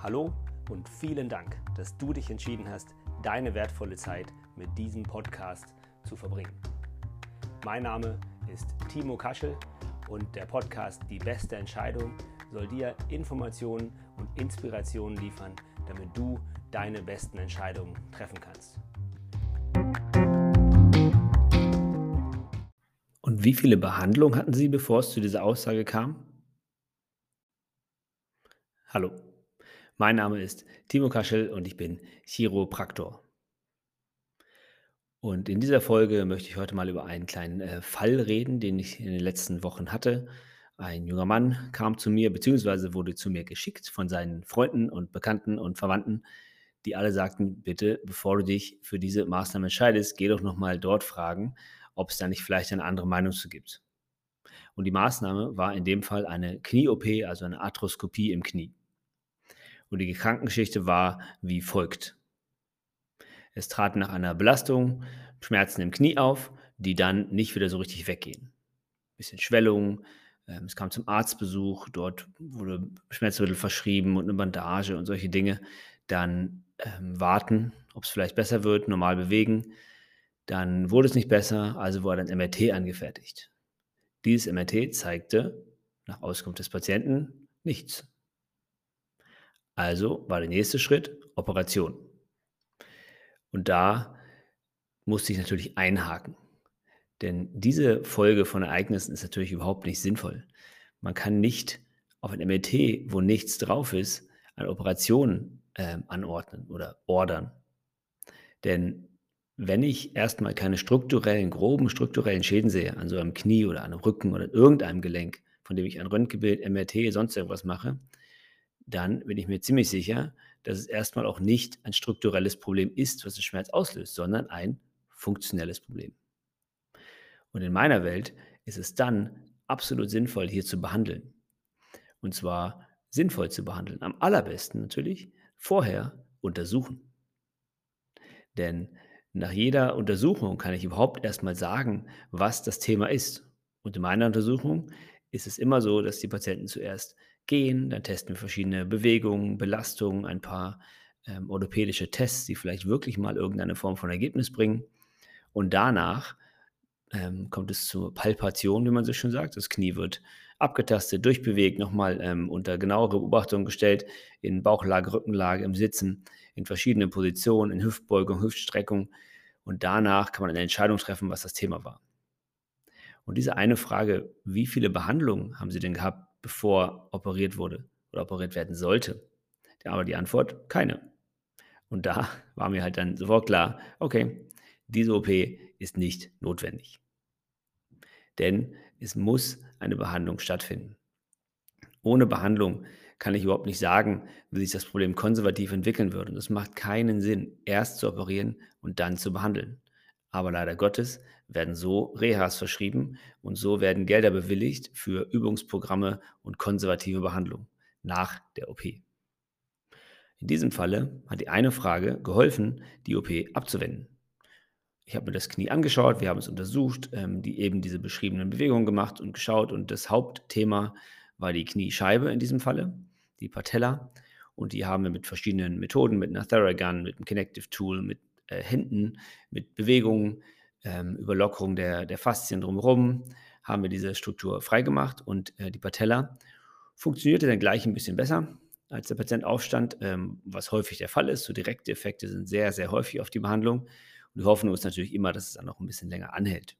Hallo und vielen Dank, dass du dich entschieden hast, deine wertvolle Zeit mit diesem Podcast zu verbringen. Mein Name ist Timo Kaschel und der Podcast Die beste Entscheidung soll dir Informationen und Inspirationen liefern, damit du deine besten Entscheidungen treffen kannst. Und wie viele Behandlungen hatten Sie, bevor es zu dieser Aussage kam? Hallo, mein Name ist Timo Kaschel und ich bin Chiropraktor. Und in dieser Folge möchte ich heute mal über einen kleinen äh, Fall reden, den ich in den letzten Wochen hatte. Ein junger Mann kam zu mir, beziehungsweise wurde zu mir geschickt von seinen Freunden und Bekannten und Verwandten, die alle sagten, bitte, bevor du dich für diese Maßnahme entscheidest, geh doch nochmal dort fragen, ob es da nicht vielleicht eine andere Meinung zu gibt. Und die Maßnahme war in dem Fall eine Knie-OP, also eine Arthroskopie im Knie. Und die Krankengeschichte war wie folgt. Es traten nach einer Belastung Schmerzen im Knie auf, die dann nicht wieder so richtig weggehen. Bisschen Schwellung, ähm, es kam zum Arztbesuch, dort wurde Schmerzmittel verschrieben und eine Bandage und solche Dinge. Dann ähm, warten, ob es vielleicht besser wird, normal bewegen. Dann wurde es nicht besser, also wurde ein MRT angefertigt. Dieses MRT zeigte nach Auskunft des Patienten nichts. Also war der nächste Schritt Operation. Und da musste ich natürlich einhaken. Denn diese Folge von Ereignissen ist natürlich überhaupt nicht sinnvoll. Man kann nicht auf ein MRT, wo nichts drauf ist, eine Operation äh, anordnen oder ordern. Denn wenn ich erstmal keine strukturellen, groben strukturellen Schäden sehe, an so einem Knie oder an einem Rücken oder irgendeinem Gelenk, von dem ich ein Röntgenbild, MRT, sonst irgendwas mache, dann bin ich mir ziemlich sicher, dass es erstmal auch nicht ein strukturelles Problem ist, was den Schmerz auslöst, sondern ein funktionelles Problem. Und in meiner Welt ist es dann absolut sinnvoll, hier zu behandeln. Und zwar sinnvoll zu behandeln. Am allerbesten natürlich vorher untersuchen. Denn nach jeder Untersuchung kann ich überhaupt erstmal sagen, was das Thema ist. Und in meiner Untersuchung ist es immer so, dass die Patienten zuerst gehen, dann testen wir verschiedene Bewegungen, Belastungen, ein paar ähm, orthopädische Tests, die vielleicht wirklich mal irgendeine Form von Ergebnis bringen. Und danach ähm, kommt es zur Palpation, wie man so schön sagt. Das Knie wird abgetastet, durchbewegt, nochmal ähm, unter genauere Beobachtung gestellt, in Bauchlage, Rückenlage, im Sitzen, in verschiedenen Positionen, in Hüftbeugung, Hüftstreckung. Und danach kann man eine Entscheidung treffen, was das Thema war. Und diese eine Frage, wie viele Behandlungen haben Sie denn gehabt, bevor operiert wurde oder operiert werden sollte? Aber die Antwort, keine. Und da war mir halt dann sofort klar, okay, diese OP ist nicht notwendig. Denn es muss eine Behandlung stattfinden. Ohne Behandlung kann ich überhaupt nicht sagen, wie sich das Problem konservativ entwickeln würde. Und es macht keinen Sinn, erst zu operieren und dann zu behandeln. Aber leider Gottes werden so Rehas verschrieben und so werden Gelder bewilligt für Übungsprogramme und konservative Behandlung nach der OP. In diesem Falle hat die eine Frage geholfen, die OP abzuwenden. Ich habe mir das Knie angeschaut, wir haben es untersucht, ähm, die eben diese beschriebenen Bewegungen gemacht und geschaut und das Hauptthema war die Kniescheibe in diesem Falle, die Patella und die haben wir mit verschiedenen Methoden, mit einer Theragun, mit einem Connective Tool, mit äh, Händen, mit Bewegungen, ähm, Überlockerung der, der Faszien drumherum, haben wir diese Struktur freigemacht und äh, die Patella funktionierte dann gleich ein bisschen besser, als der Patient aufstand, ähm, was häufig der Fall ist. So direkte Effekte sind sehr, sehr häufig auf die Behandlung. Und die Hoffnung ist natürlich immer, dass es dann noch ein bisschen länger anhält.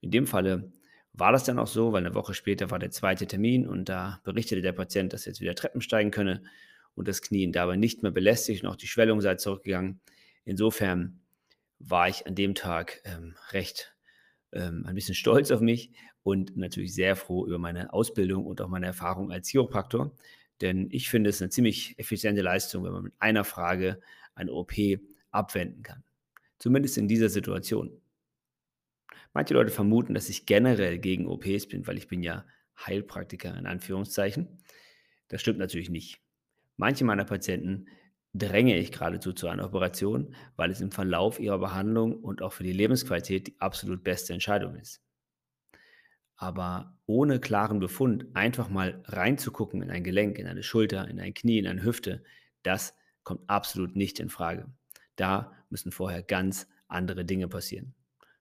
In dem Falle war das dann auch so, weil eine Woche später war der zweite Termin und da berichtete der Patient, dass er jetzt wieder Treppen steigen könne und das Knie ihn dabei nicht mehr belästigt und auch die Schwellung sei zurückgegangen. Insofern war ich an dem Tag ähm, recht ähm, ein bisschen stolz auf mich und natürlich sehr froh über meine Ausbildung und auch meine Erfahrung als Chiropraktor. Denn ich finde es eine ziemlich effiziente Leistung, wenn man mit einer Frage eine OP abwenden kann. Zumindest in dieser Situation. Manche Leute vermuten, dass ich generell gegen OPs bin, weil ich bin ja Heilpraktiker in Anführungszeichen. Das stimmt natürlich nicht. Manche meiner Patienten dränge ich geradezu zu einer Operation, weil es im Verlauf ihrer Behandlung und auch für die Lebensqualität die absolut beste Entscheidung ist. Aber ohne klaren Befund einfach mal reinzugucken in ein Gelenk, in eine Schulter, in ein Knie, in eine Hüfte, das kommt absolut nicht in Frage. Da müssen vorher ganz andere Dinge passieren.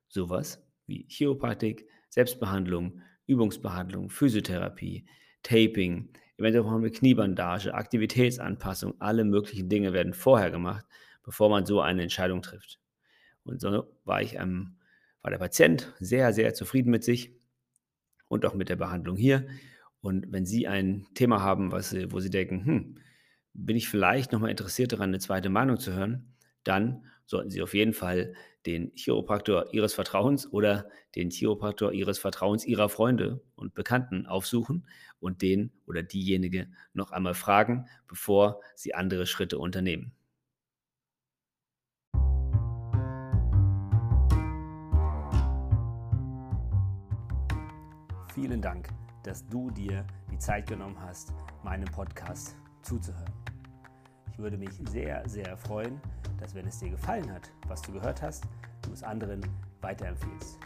Sowas wie Chiropraktik, Selbstbehandlung, Übungsbehandlung, Physiotherapie, Taping, eventuell auch eine Kniebandage, Aktivitätsanpassung, alle möglichen Dinge werden vorher gemacht, bevor man so eine Entscheidung trifft. Und so war ich ähm, war der Patient sehr, sehr zufrieden mit sich und auch mit der Behandlung hier. Und wenn Sie ein Thema haben, was, wo Sie denken, hm, bin ich vielleicht nochmal interessiert daran, eine zweite Meinung zu hören, dann sollten Sie auf jeden Fall den Chiropraktor Ihres Vertrauens oder den Chiropraktor Ihres Vertrauens Ihrer Freunde und Bekannten aufsuchen und den oder diejenige noch einmal fragen, bevor Sie andere Schritte unternehmen. Vielen Dank, dass du dir die Zeit genommen hast, meinem Podcast zuzuhören. Ich würde mich sehr, sehr freuen, dass wenn es dir gefallen hat, was du gehört hast, du es anderen weiterempfiehlst.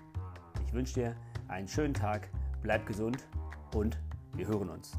Ich wünsche dir einen schönen Tag, bleib gesund und wir hören uns.